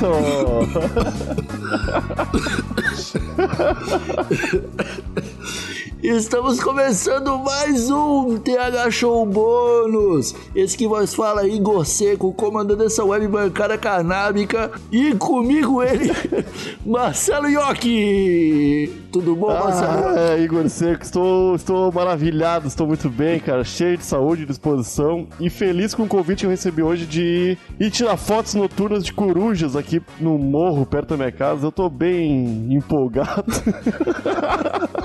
Roberto! Estamos começando mais um TH Show Bônus. Esse que vos fala Igor Seco, comandando essa web bancária canábica. E comigo ele, Marcelo Iocchi. Tudo bom, Marcelo? Ah, é, Igor Seco, estou, estou maravilhado, estou muito bem, cara. Cheio de saúde e disposição. E feliz com o convite que eu recebi hoje de ir tirar fotos noturnas de corujas aqui no morro, perto da minha casa. Eu tô bem empolgado.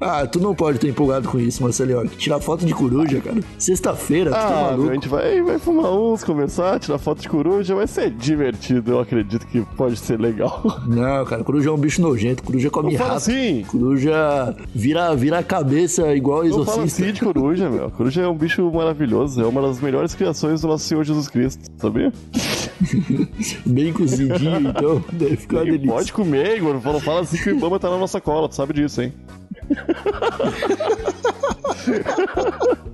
Ah, tu não pode estar empolgado com isso, Marcelo. Tirar foto de coruja, cara. Sexta-feira, tu tá Ah, maluco. meu, a gente vai, vai fumar uns, conversar, tirar foto de coruja, vai ser divertido. Eu acredito que pode ser legal. Não, cara, coruja é um bicho nojento. Coruja come Não fala rato. assim. Coruja vira, vira a cabeça igual Não fala exorcista. assim de coruja, meu. Coruja é um bicho maravilhoso. É uma das melhores criações do nosso Senhor Jesus Cristo, sabia? Bem cozidinho, então deve ficar uma delícia. pode comer, Igor. Não fala assim que o Ibama tá na nossa cola, tu sabe disso, hein?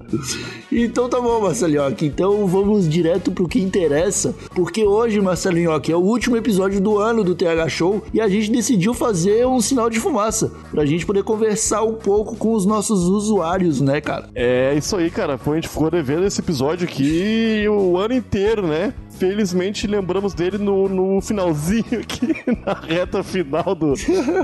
Então tá bom, Marcelinhoque. Então vamos direto pro que interessa. Porque hoje, Marcelinhoque, é o último episódio do ano do TH Show e a gente decidiu fazer um sinal de fumaça. Pra gente poder conversar um pouco com os nossos usuários, né, cara? É isso aí, cara. Pô, a gente ficou devendo esse episódio aqui o ano inteiro, né? Felizmente lembramos dele no, no finalzinho aqui, na reta final do,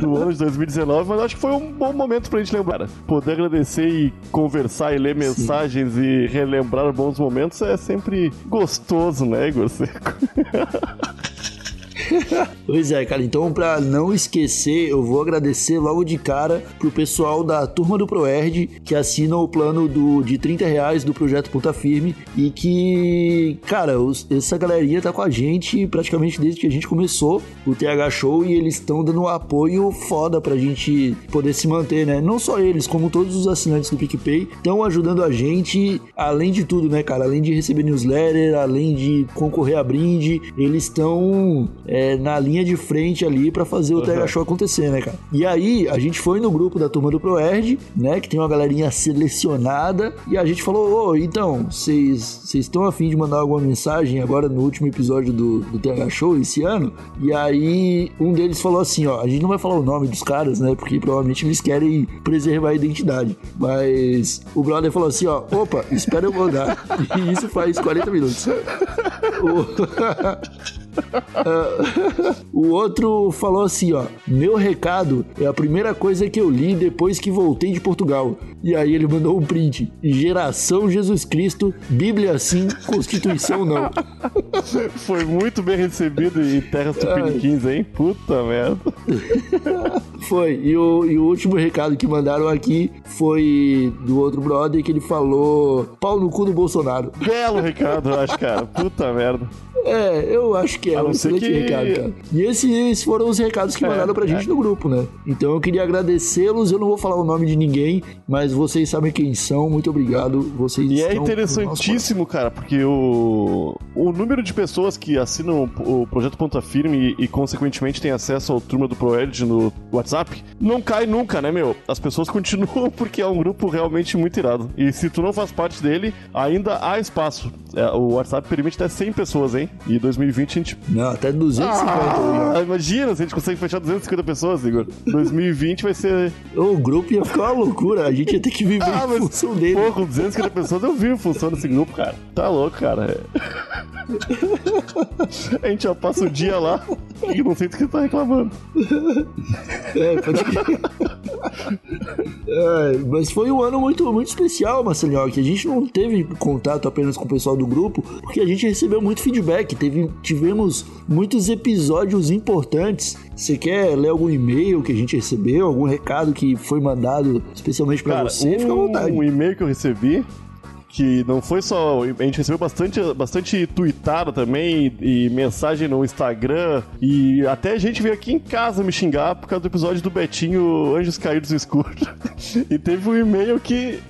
do ano de 2019, mas acho que foi um bom momento pra gente lembrar. Poder agradecer e conversar e ler mensagens e relembrar bons momentos é sempre gostoso, né, Igor Seco? Pois é, cara. Então, pra não esquecer, eu vou agradecer logo de cara pro pessoal da turma do ProErd que assina o plano do, de 30 reais do projeto Ponta Firme e que, cara, os- essa galerinha tá com a gente praticamente desde que a gente começou o TH Show e eles estão dando um apoio foda pra gente poder se manter, né? Não só eles, como todos os assinantes do PicPay estão ajudando a gente, além de tudo, né, cara? Além de receber newsletter, além de concorrer a brinde, eles estão é, na linha de frente ali pra fazer o Uhum. TH Show acontecer, né, cara? E aí, a gente foi no grupo da turma do ProErd, né, que tem uma galerinha selecionada, e a gente falou, ô, então, vocês vocês estão afim de mandar alguma mensagem agora no último episódio do, do TH Show esse ano? E aí, um deles falou assim, ó, a gente não vai falar o nome dos caras, né, porque provavelmente eles querem preservar a identidade, mas o brother falou assim, ó, opa, espera eu mandar. E isso faz 40 minutos. O... Outro falou assim, ó: "Meu recado é a primeira coisa que eu li depois que voltei de Portugal". E aí ele mandou um print: "Geração Jesus Cristo, Bíblia sim, Constituição não". Foi muito bem recebido em terras tupiniquins, hein? Puta merda. Foi. E o, e o último recado que mandaram aqui foi do outro brother que ele falou: "Pau no cu do Bolsonaro". Belo recado, eu acho, cara. Puta merda. É, eu acho que é A um excelente que- recado, cara. E esses foram os recados que É, mandaram pra gente no grupo, né? Então eu queria agradecê-los. Eu não vou falar o nome de ninguém, mas vocês sabem quem são. Muito obrigado. Vocês E é interessantíssimo, cara, porque o, o número de pessoas que assinam o projeto Ponta Firme e, e, consequentemente, tem acesso ao turma do ProEd no WhatsApp, não cai nunca, né, meu? As pessoas continuam porque é um grupo realmente muito irado. E se tu não faz parte dele, ainda há espaço. É, o WhatsApp permite até 100 pessoas, hein? E 2020 a gente Não, até 250 hoje, ó. Ah, imagina se a gente consegue fechar 250 pessoas, Igor. 2020 vai ser. O grupo ia ficar uma loucura. A gente ia ter que viver Ah, em mas- função dele. Pô, com 250 pessoas eu vi a função desse grupo, cara. Tá louco, cara. É. A gente já passa o dia lá e não sei do que tá reclamando. É, pode. É, mas foi um ano muito, muito especial, Marcelinho, que a gente não teve contato apenas com o pessoal do grupo, porque a gente recebeu muito feedback, teve, tivemos muitos episódios importantes. Você quer ler algum e-mail que a gente recebeu, algum recado que foi mandado especialmente pra Cara, você? Fica à vontade. um e-mail que eu recebi que não foi só. A gente recebeu bastante, bastante tweetada também, e, e mensagem no Instagram, e até a gente veio aqui em casa me xingar por causa do episódio do Betinho Anjos Caídos no Escuro. E teve um e-mail que.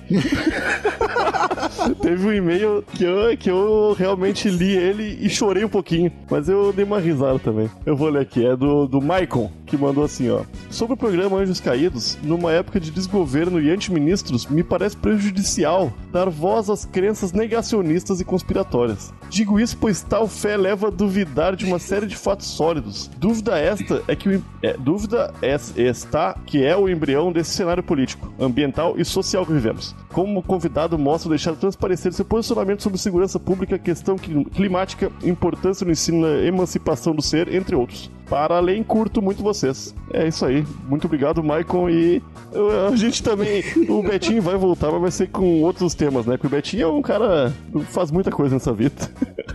Teve um e-mail que eu, que eu realmente li ele e chorei um pouquinho. Mas eu dei uma risada também. Eu vou ler aqui. É do, do Maicon, que mandou assim, ó. Sobre o programa Anjos Caídos, numa época de desgoverno e antiministros, me parece prejudicial dar voz às crenças negacionistas e conspiratórias. Digo isso pois tal fé leva a duvidar de uma série de fatos sólidos. Dúvida esta é que o, é, dúvida esta que é o embrião desse cenário político, ambiental e social que vivemos. Como convidado mostra deixar transparecer seu posicionamento sobre segurança pública, questão climática, importância no ensino emancipação do ser, entre outros. Para além, curto muito vocês. É isso aí. Muito obrigado, Maicon. E a gente também. O Betinho vai voltar, mas vai ser com outros temas, né? Porque o Betinho é um cara. faz muita coisa nessa vida.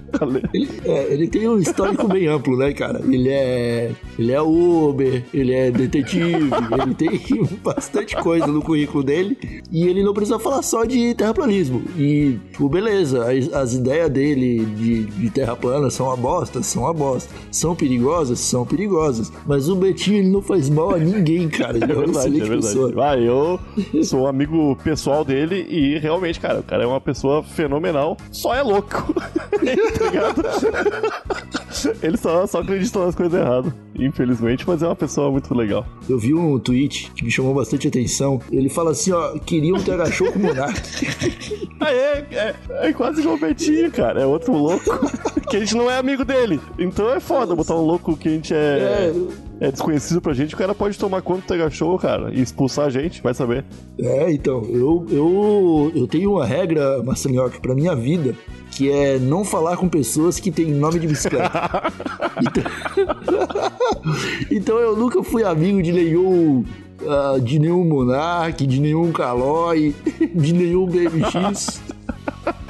ele, é, ele tem um histórico bem amplo, né, cara? Ele é. Ele é Uber, ele é detetive, ele tem bastante coisa no currículo dele. E ele não precisa falar só de terraplanismo. E, tipo, beleza, as, as ideias dele de, de terra plana são uma bosta, são uma bosta. São perigosas, são perigosas. Mas o Betinho, ele não faz mal a ninguém, cara. Ele é, é verdade, é verdade. Ah, eu sou amigo pessoal dele e realmente, cara, o cara é uma pessoa fenomenal. Só é louco. tá ligado? Ele só, só acredita nas coisas erradas, infelizmente, mas é uma pessoa muito legal. Eu vi um tweet que me chamou bastante atenção. Ele fala assim, ó, queria um TH Show com ah, é, é, é quase igual o Betinho, cara. É outro louco que a gente não é amigo dele. Então é foda botar um louco que a gente é... é é desconhecido pra gente, o cara pode tomar conta do Tega Show, cara, e expulsar a gente, vai saber. É, então, eu, eu, eu tenho uma regra, Marcelinhoque, pra minha vida, que é não falar com pessoas que têm nome de bicicleta. então... então eu nunca fui amigo de nenhum Uh, de nenhum Monark, de nenhum Calói, de nenhum BMX.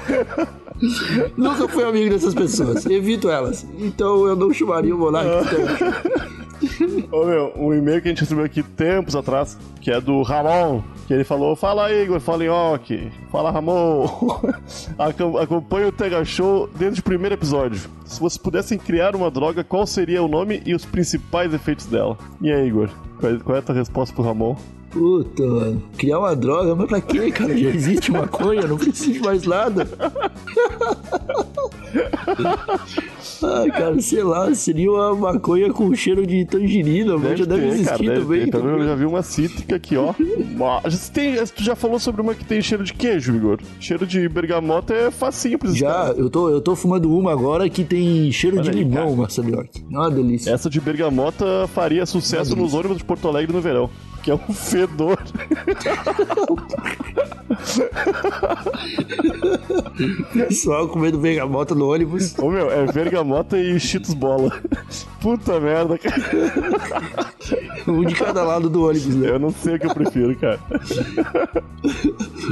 Nunca fui amigo dessas pessoas, evito elas. Então eu não chamaria o Monark Ô meu, um e-mail que a gente recebeu aqui tempos atrás, que é do Ramon, que ele falou: Fala Igor, fala em ok. Fala Ramon. Acompanha o Tega Show desde o primeiro episódio. Se vocês pudessem criar uma droga, qual seria o nome e os principais efeitos dela? E aí, Igor, qual é a tua resposta pro Ramon? Puta, mano. Criar uma droga, mas pra quê, cara? Já existe maconha, não precisa de mais nada. Ai, cara, sei lá, seria uma maconha com cheiro de tangerina, deve já deve ter, existir cara, deve também. Ter. Eu já vi uma cítrica aqui, ó. tem, tu já falou sobre uma que tem cheiro de queijo, Igor? Cheiro de bergamota é facinho pra Já, eu tô, eu tô fumando uma agora que tem cheiro de aí, limão, Marcelo. É uma delícia. Essa de bergamota faria sucesso nos ônibus de Porto Alegre no verão que é um fedor. Pessoal comendo bergamota no ônibus. Ô meu, é bergamota e cheetos bola. Puta merda, cara. Um de cada lado do ônibus, né? Eu não sei o que eu prefiro, cara.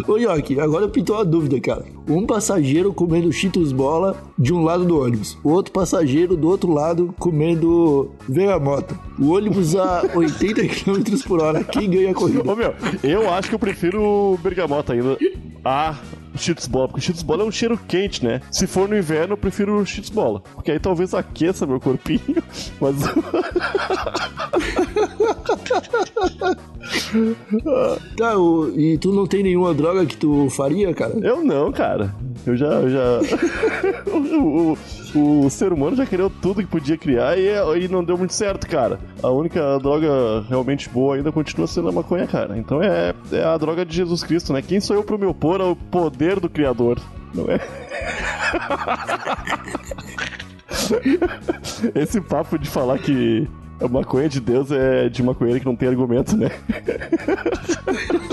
Ô, York, agora pintou uma dúvida, cara. Um passageiro comendo cheetos bola de um lado do ônibus. O outro passageiro do outro lado comendo bergamota. O ônibus a 80 km por hora. Quem ganha a corrida? Ô, meu, eu acho que eu prefiro bergamota ainda. Ah, Cheetos Bola, porque Cheetos Bola é um cheiro quente, né? Se for no inverno, eu prefiro Cheetos Bola, porque aí talvez aqueça meu corpinho, mas... tá, o, e tu não tem nenhuma droga que tu faria, cara? Eu não, cara. Eu já. Eu já... o, o, o, ser humano já criou tudo que podia criar e, e não deu muito certo, cara. A única droga realmente boa ainda continua sendo a maconha, cara. Então é, é a droga de Jesus Cristo, né? Quem sou eu pra me opor ao poder do Criador? Não é? Esse papo de falar que a maconha de Deus é de maconheiro que não tem argumento, né?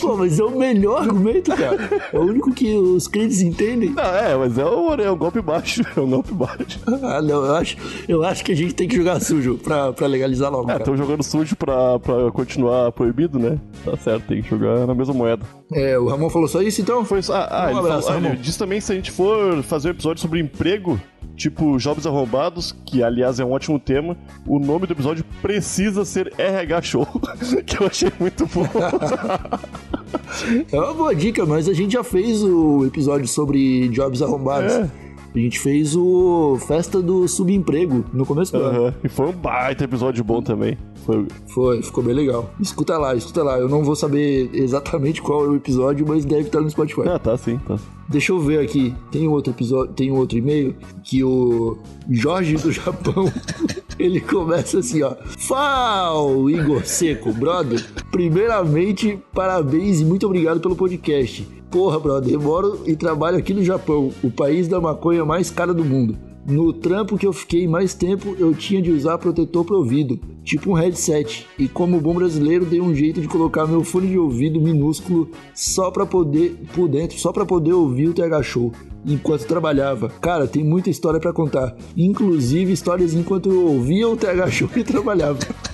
Pô, mas é o melhor argumento, cara. É o único que os crentes entendem. Não, é, mas é um, é um golpe baixo. É um golpe baixo. Ah, não, eu acho, eu acho que a gente tem que jogar sujo pra, pra legalizar logo. É, estão jogando sujo pra, pra continuar proibido, né? Tá certo, tem que jogar na mesma moeda. É, o Ramon falou só isso, então? Foi só. Ah, um ele, abraço, falou, ah, ele disse também se a gente for fazer um episódio sobre emprego, tipo Jobs Arrombados, que aliás é um ótimo tema, o nome do episódio precisa ser RH Show, que eu achei muito bom. é uma boa dica, mas a gente já fez o episódio sobre Jobs Arrombados. É. A gente fez o Festa do Subemprego no começo do ano. E foi um baita episódio bom também. Foi. Foi, ficou bem legal. Escuta lá, escuta lá. Eu não vou saber exatamente qual é o episódio, mas deve estar no Spotify. Ah, tá sim, tá. Deixa eu ver aqui. Tem outro episódio, tem outro e-mail que o Jorge do Japão, ele começa assim, ó. Fal, Igor Seco, brother. Primeiramente, parabéns e muito obrigado pelo podcast. Porra, brother, eu moro e trabalho aqui no Japão, o país da maconha mais cara do mundo. No trampo que eu fiquei mais tempo, eu tinha de usar protetor pro ouvido, tipo um headset. E como bom brasileiro, dei um jeito de colocar meu fone de ouvido minúsculo só pra poder por dentro, só para poder ouvir o TH Show enquanto trabalhava. Cara, tem muita história pra contar, inclusive histórias enquanto eu ouvia o TH Show e trabalhava.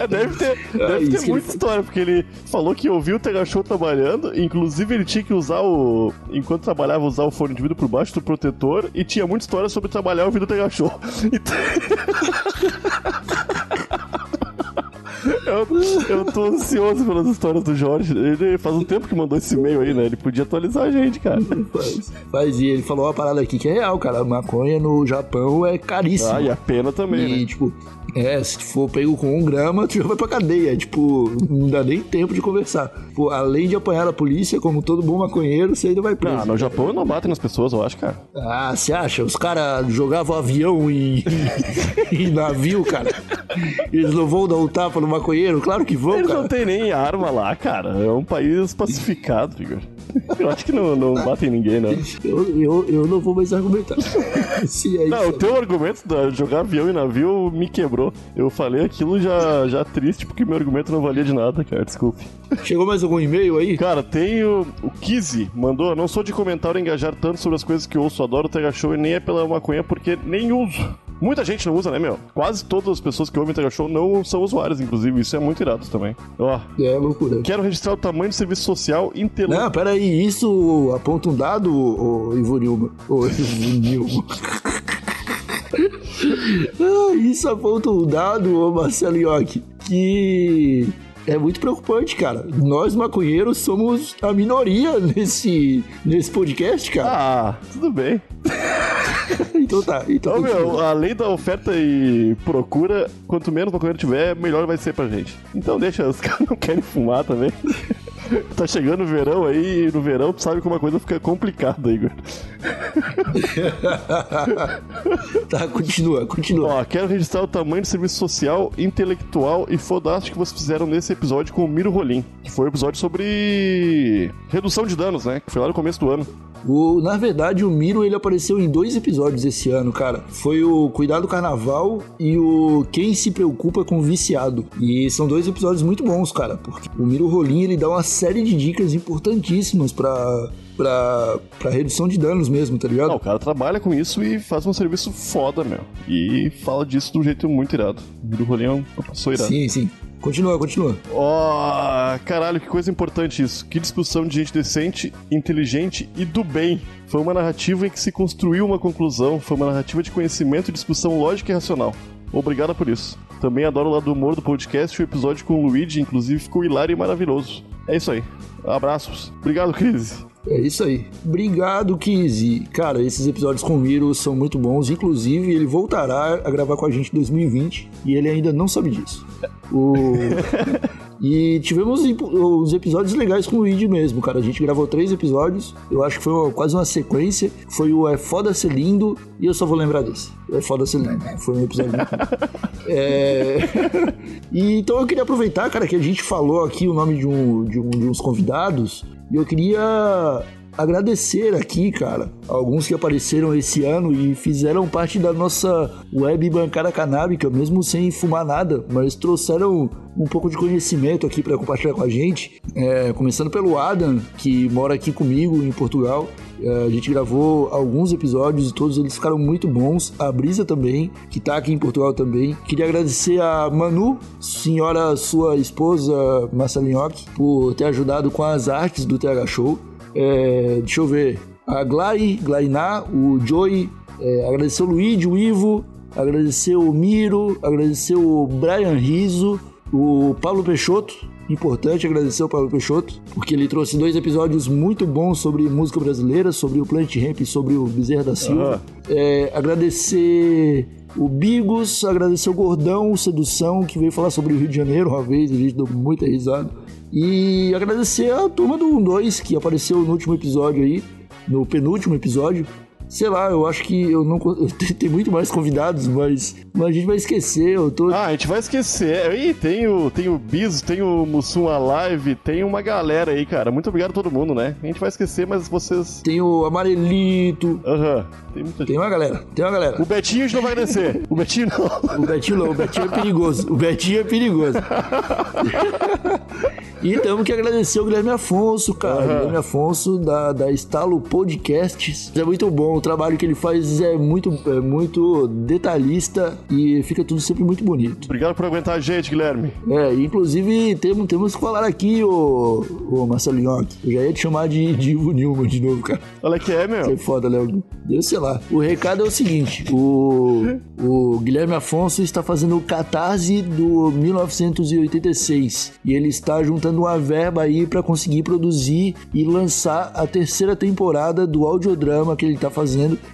É, deve ter, Ah, deve isso ter que ele muita história, porque ele falou que ouviu o Tega Show trabalhando, inclusive ele tinha que usar o. Enquanto trabalhava, usar o fone de vidro por baixo do protetor, e tinha muita história sobre trabalhar ouvindo o Tega Show. Então... Eu, eu tô ansioso pelas histórias do Jorge. Ele faz um tempo que mandou esse e-mail aí, né? Ele podia atualizar a gente, cara. Faz, faz e ele falou uma parada aqui que é real, cara. Maconha no Japão é caríssima. Ah, e a pena também, E, né? tipo, é, se for pego com um grama, tu já vai pra cadeia. Tipo, não dá nem tempo de conversar. Pô, além de apanhar a polícia, como todo bom maconheiro, você ainda vai preso. Ah, no Japão não batem nas pessoas, eu acho, cara. Ah, você acha? Os caras jogavam avião em, em navio, cara. Eles não vão dar um tapa no maconheiro? Claro que vão, Eles cara. não tem nem arma lá, cara. É um país pacificado, Igor. Eu acho que não, não batem ninguém, não. Eu, eu, eu não vou mais argumentar. Se é Não, isso. o teu argumento de jogar avião e navio me quebrou. Eu falei aquilo já, já triste porque meu argumento não valia de nada, cara. Desculpe. Chegou mais algum e-mail aí? Cara, tem o, o Kizzy, mandou. Não sou de comentar ou engajar tanto sobre as coisas que ouço. Adoro o Tega Show e nem é pela maconha porque nem uso. Muita gente não usa, né, meu? Quase todas as pessoas que ouvem o Tega Show não são usuários, inclusive. Isso é muito irado também. Ó, É loucura. quero registrar o tamanho do serviço social intelectual. Não, peraí, isso aponta um dado, ô Ivo Nilma? Ô Ivo Nilma. Ah, isso aponta um dado, ô Marcelo Iocchi, que é muito preocupante, cara. Nós, maconheiros, somos a minoria nesse, nesse podcast, cara. Ah, tudo bem. Então tá, então Então, meu, a lei da oferta e procura, quanto menos maconheiro tiver, melhor vai ser pra gente. Então deixa, os caras não querem fumar também. tá chegando o verão aí, e no verão tu sabe como a coisa fica complicada, Igor. tá, continua, continua. Ó, quero registrar o tamanho do serviço social, intelectual e fodástico que vocês fizeram nesse episódio com o Miro Rolim, que foi um episódio sobre redução de danos, né? Que foi lá no começo do ano. O, na verdade, o Miro ele apareceu em dois episódios esse ano, cara. Foi o Cuidado Carnaval e o Quem se preocupa com o viciado. E são dois episódios muito bons, cara, porque o Miro Rolim ele dá uma série de dicas importantíssimas pra, pra, pra redução de danos mesmo, tá ligado? Não, o cara trabalha com isso e faz um serviço foda, meu. E fala disso de um jeito muito irado. O Miro Rolim é uma pessoa irada. Sim, sim. Continua, continua. Ó, caralho, que coisa importante isso. Que discussão de gente decente, inteligente e do bem. Foi uma narrativa em que se construiu uma conclusão, foi uma narrativa de conhecimento e discussão lógica e racional. Obrigado por isso. Também adoro o lado do humor do podcast, o episódio com o Luigi, inclusive, ficou hilário e maravilhoso. É isso aí. Abraços. Obrigado, Cris. É isso aí. Obrigado, Kizzy. Cara, esses episódios com o Miro são muito bons. Inclusive, ele voltará a gravar com a gente em 2020 e ele ainda não sabe disso. O... e tivemos uns episódios legais com o Luigi mesmo, cara. A gente gravou três episódios. Eu acho que foi uma- quase uma sequência. Foi o É Foda Ser Lindo e eu só vou lembrar desse. É Foda Ser Lindo. Foi um episódio muito. É... e então eu queria aproveitar, cara, que a gente falou aqui o nome de, um, de, um, de uns convidados. E eu queria agradecer aqui, cara, alguns que apareceram esse ano e fizeram parte da nossa web bancada canábica, mesmo sem fumar nada, mas trouxeram um pouco de conhecimento aqui para compartilhar com a gente. É, começando pelo Adam, que mora aqui comigo em Portugal. É, a gente gravou alguns episódios e todos eles ficaram muito bons. A Brisa também, que tá aqui em Portugal também. Queria agradecer a Manu, senhora sua esposa Marcelinhoc, por ter ajudado com as artes do TH Show. É, deixa eu ver. A Glai, Glainá, o Joey, é, agradecer o Luigi, o Ivo, agradecer o Miro, agradecer o Brian Riso, o Paulo Peixoto, importante agradecer ao Paulo Peixoto, porque ele trouxe dois episódios muito bons sobre música brasileira, sobre o Plant Ramp e sobre o Bezerra da Silva. Aham. É, agradecer o Bigos, agradecer o Gordão, o Sedução, que veio falar sobre o Rio de Janeiro uma vez, a gente deu muita risada. E agradecer a turma do 1-2, que apareceu no último episódio aí, no penúltimo episódio. Sei lá, eu acho que eu não. Tem muito mais convidados, mas, mas a gente vai esquecer. Eu tô. Ah, a gente vai esquecer. Ih, tem o, tem o Biso, tem o Mussum Alive, tem uma galera aí, cara. Muito obrigado a todo mundo, né? A gente vai esquecer, mas vocês. Tem o Amarelito. Aham, tem muita gente. Tem uma galera, tem uma galera. O Betinho a gente não vai agradecer. O Betinho não. O Betinho não, o Betinho é perigoso. O Betinho é perigoso. e temos que agradecer o Guilherme Afonso, cara. Aham. Guilherme Afonso, da, da Estalo Podcasts. É muito bom, o trabalho que ele faz é muito, é muito detalhista e fica tudo sempre muito bonito. Obrigado por aguentar a gente, Guilherme. É, inclusive temos, temos que falar aqui, ô, ô Marcelinho. Eu já ia te chamar de, de Ivo Newman de novo, cara. Olha que é, meu. Foi foda, Léo. Eu sei lá. O recado é o seguinte: o, o Guilherme Afonso está fazendo o catarse do 1986 e ele está juntando uma verba aí para conseguir produzir e lançar a terceira temporada do audiodrama que ele está fazendo.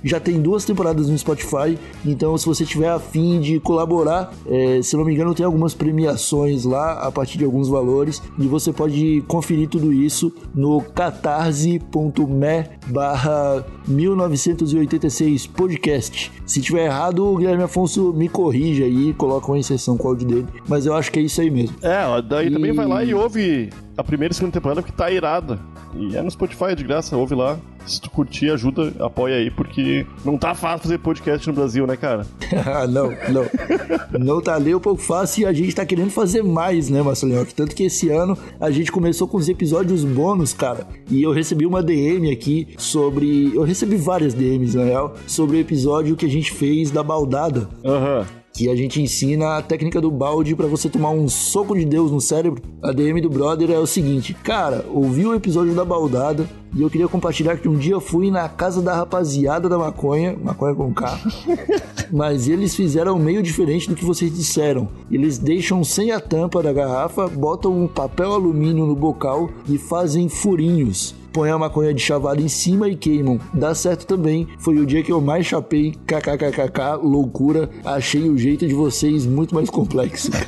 Já tem duas temporadas no Spotify, então se você tiver afim de colaborar, é, se não me engano, tem algumas premiações lá a partir de alguns valores e você pode conferir tudo isso no catarse.me barra 1986 podcast. Se tiver errado, o Guilherme Afonso me corrige aí, coloca uma inserção com o áudio dele. Mas eu acho que é isso aí mesmo. É, daí E- também vai lá e ouve a primeira e segunda temporada que tá irada. E é no Spotify de graça, ouve lá. Se tu curtir, ajuda, apoia aí, porque não tá fácil fazer podcast no Brasil, né, cara? Não, não. Não tá ali um pouco fácil e a gente tá querendo fazer mais, né, Marcelinho? Tanto que esse ano a gente começou com os episódios bônus, cara. E eu recebi uma DM aqui sobre. Eu recebi várias DMs, na real, sobre o episódio que a gente fez da baldada. Aham. Que a gente ensina a técnica do balde pra você tomar um soco de Deus no cérebro. A DM do brother é o seguinte: Cara, ouvi o episódio da baldada e eu queria compartilhar que um dia fui na casa da rapaziada da maconha, maconha com K, mas eles fizeram meio diferente do que vocês disseram. Eles deixam sem a tampa da garrafa, botam um papel alumínio no bocal e fazem furinhos põe a maconha de chavada em cima e queimam. Dá certo também. Foi o dia que eu mais chapei. KKKKK, loucura. Achei o jeito de vocês muito mais complexo.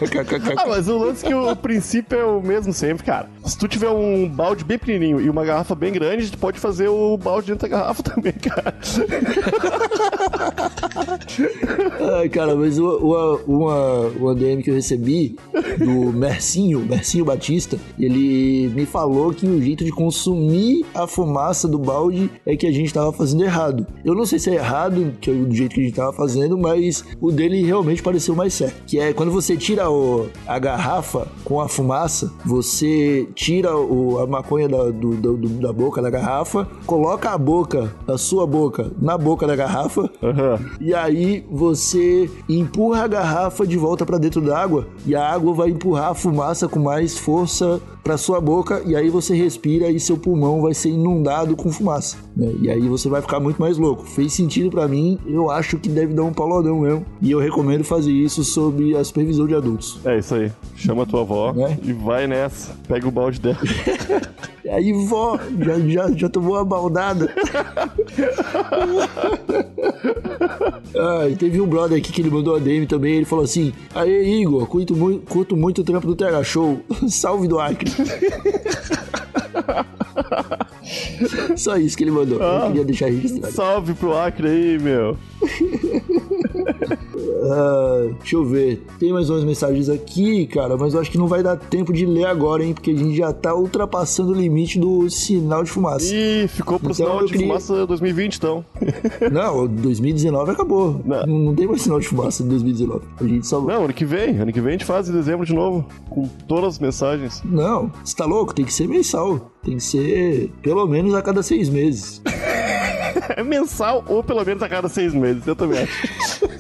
Ah, mas o lance é que o princípio é o mesmo sempre, cara. Se tu tiver um balde bem pequenininho e uma garrafa bem grande, tu pode fazer o balde dentro da garrafa também, cara. Ai, cara, mas uma, uma, uma DM que eu recebi do Mercinho, Mercinho Batista, ele me falou que o jeito de consumir a fumaça do balde é que a gente tava fazendo errado. Eu não sei se é errado que é do jeito que a gente tava fazendo, mas o dele realmente pareceu mais certo. Que é quando você tira o, a garrafa com a fumaça, você tira o, a maconha da, do- do- da boca da garrafa, coloca a boca, a sua boca, na boca da garrafa, Aham. e aí você empurra a garrafa de volta pra dentro da água e a água vai empurrar a fumaça com mais força pra sua boca e aí você respira e seu pulmão vai ser inundado com fumaça, né? E aí você vai ficar muito mais louco. Fez sentido pra mim, eu acho que deve dar um paulodão mesmo. E eu recomendo fazer isso sob a supervisão de adultos. É isso aí. Chama a tua avó Né? e vai nessa. Pega o balde dela. E aí, vó, já, já, já tomou uma baldada? ah, e teve um brother aqui que ele mandou a DM também, ele falou assim, Aê, Igor, curto, mui- curto muito o trampo do TH Show, salve do Acre. Só isso que ele mandou, eu queria deixar registrado. Salve pro Acre aí, meu. Ah, deixa eu ver, tem mais umas mensagens aqui, cara, mas eu acho que não vai dar tempo de ler agora, hein, porque a gente já tá ultrapassando o limite do sinal de fumaça. Ih, ficou pro Então sinal de queria- fumaça 2020, então. Não, 2019 acabou. Não. Não, tem mais sinal de fumaça em 2019. A gente só. Não, ano que vem. Ano que vem a gente faz em dezembro de novo. Com todas as mensagens. Não, você tá louco? Tem que ser mensal. Tem que ser pelo menos a cada seis meses. É mensal ou pelo menos a cada seis meses, eu também acho.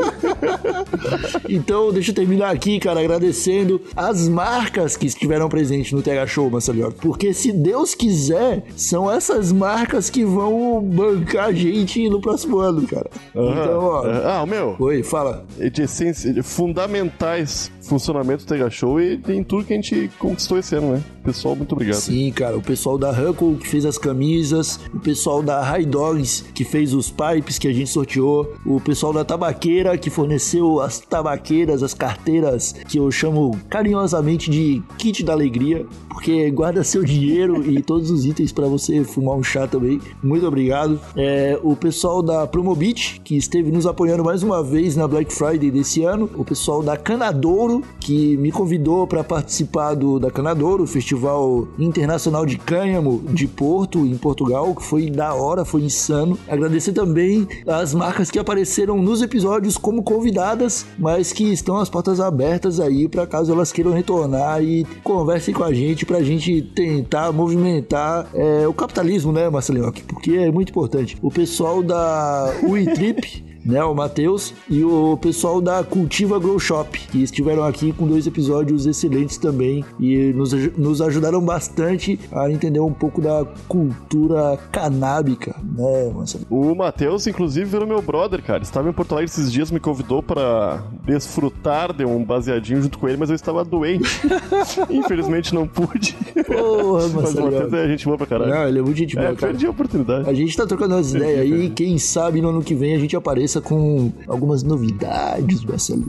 então, deixa eu terminar aqui, cara, agradecendo as marcas que estiveram presentes no TH Show, Marcelo. Porque se Deus quiser, são essas marcas que vão bancar a gente no próximo ano, cara. Uhum. Então, ó. Ah, o meu. Oi, fala. De fundamentais funcionamento do TH Show e em tudo que a gente conquistou esse ano, né? Pessoal, muito obrigado. Sim, cara. O pessoal da Huckle que fez as camisas, o pessoal da High Dogs que fez os pipes que a gente sorteou, o pessoal da Tabaqueira que forneceu as tabaqueiras, as carteiras que eu chamo carinhosamente de kit da alegria, porque guarda seu dinheiro e todos os itens para você fumar um chá também. Muito obrigado. É, o pessoal da Promobit que esteve nos apoiando mais uma vez na Black Friday desse ano, o pessoal da Canadouro que me convidou para participar do da Canadouro, o Festival Internacional de Cânhamo de Porto, em Portugal, que foi da hora, foi insano. Agradecer também as marcas que apareceram nos episódios como convidadas, mas que estão as portas abertas aí para caso elas queiram retornar e conversem com a gente pra gente tentar movimentar é, o capitalismo, né, Marcelinho? Porque é muito importante. O pessoal da WeTrip né, o Matheus e o pessoal da Cultiva Grow Shop, que estiveram aqui com dois episódios excelentes também e nos, nos ajudaram bastante a entender um pouco da cultura canábica, né, Marcelo? O Matheus, inclusive, virou meu brother, cara. Estava em Porto Alegre esses dias, me convidou para desfrutar de um baseadinho junto com ele, mas eu estava doente. Infelizmente não pude. Porra, mas o Matheus é gente boa pra caralho. Não, ele é muito gente boa, é, cara. perdi a oportunidade. A gente tá trocando umas ideias aí, quem sabe no ano que vem a gente apareça com algumas novidades, Marcelo.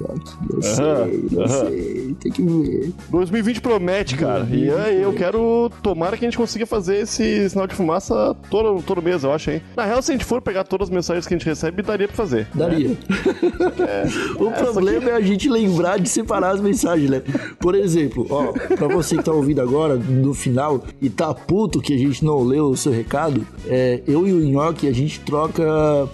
Eu sei, eu sei, tem que ver. 2020 promete, cara. E aí eu quero. Tomara que a gente consiga fazer esse sinal de fumaça todo, todo mês, eu acho, hein? Na real, se a gente for pegar todas as mensagens que a gente recebe, daria pra fazer. Daria. Né? É. o problema é a gente lembrar de separar as mensagens, né? Por exemplo, ó, pra você que tá ouvindo agora, no final, e tá puto que a gente não leu o seu recado, é, eu e o Nhoque, a gente troca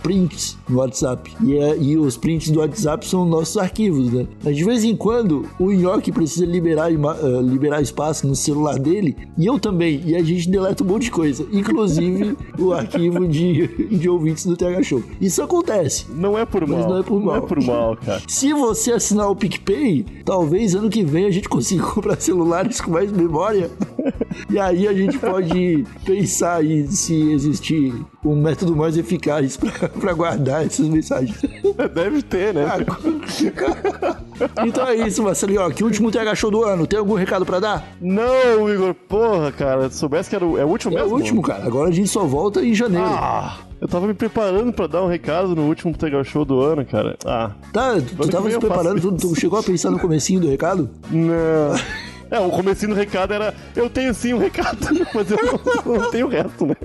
prints no WhatsApp. E, é, e os prints do WhatsApp são nossos arquivos, né? Mas de vez em quando, o Nhoque precisa liberar, uh, liberar espaço no celular dele, e eu também. E a gente deleta um monte de coisa, inclusive o arquivo de, de ouvintes do TH Show. Isso acontece. Não é por mal. Mas não é por mal. Não é por mal, cara. Se você assinar o PicPay, talvez ano que vem a gente consiga comprar celulares com mais memória. E aí a gente pode pensar aí se existir um método mais eficaz para guardar essas mensagens. Deve ter, né? então é isso, Marcelinho. Que último TH Show do ano. Tem algum recado para dar? Não, Igor. Porra, cara. Se soubesse que era o, é o último é mesmo? É o último, cara. Agora a gente só volta em janeiro. Ah. Eu tava me preparando pra dar um recado no último Tegal Show do ano, cara. Ah. Tá, tu, tu tava se preparando, tu, tu, chegou a pensar no comecinho do recado? Não. É, o comecinho do recado era eu tenho sim um recado, mas eu não, não tenho o resto, né?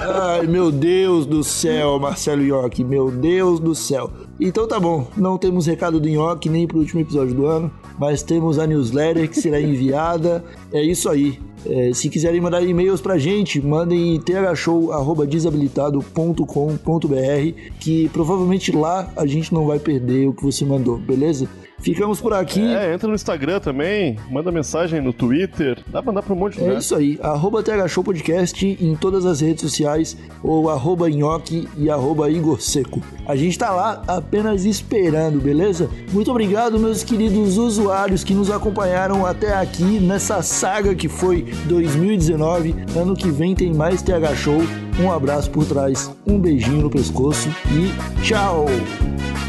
Ai, meu Deus do céu, Marcelo York, meu Deus do céu. Então tá bom, não temos recado do Nhoque nem pro último episódio do ano, mas temos a newsletter que será enviada. É isso aí. É, se quiserem mandar e-mails pra gente, mandem thshow.desabilitado.com.br que provavelmente lá a gente não vai perder o que você mandou, beleza? Ficamos por aqui. É, entra no Instagram também, manda mensagem no Twitter, dá pra mandar pra um monte de É lugar. isso aí, arroba THShow Podcast em todas as redes sociais, ou arroba Nhoque e arroba Igor Seco. A gente tá lá apenas esperando, beleza? Muito obrigado, meus queridos usuários que nos acompanharam até aqui nessa saga que foi 2019. Ano que vem tem mais TH Show. Um abraço por trás, um beijinho no pescoço e tchau!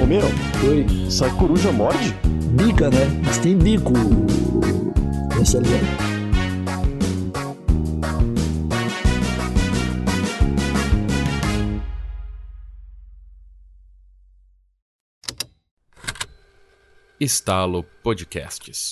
Ô meu, Oi. essa coruja morde? Bica, né? Mas tem bico. Essa ali. Estalo Podcasts.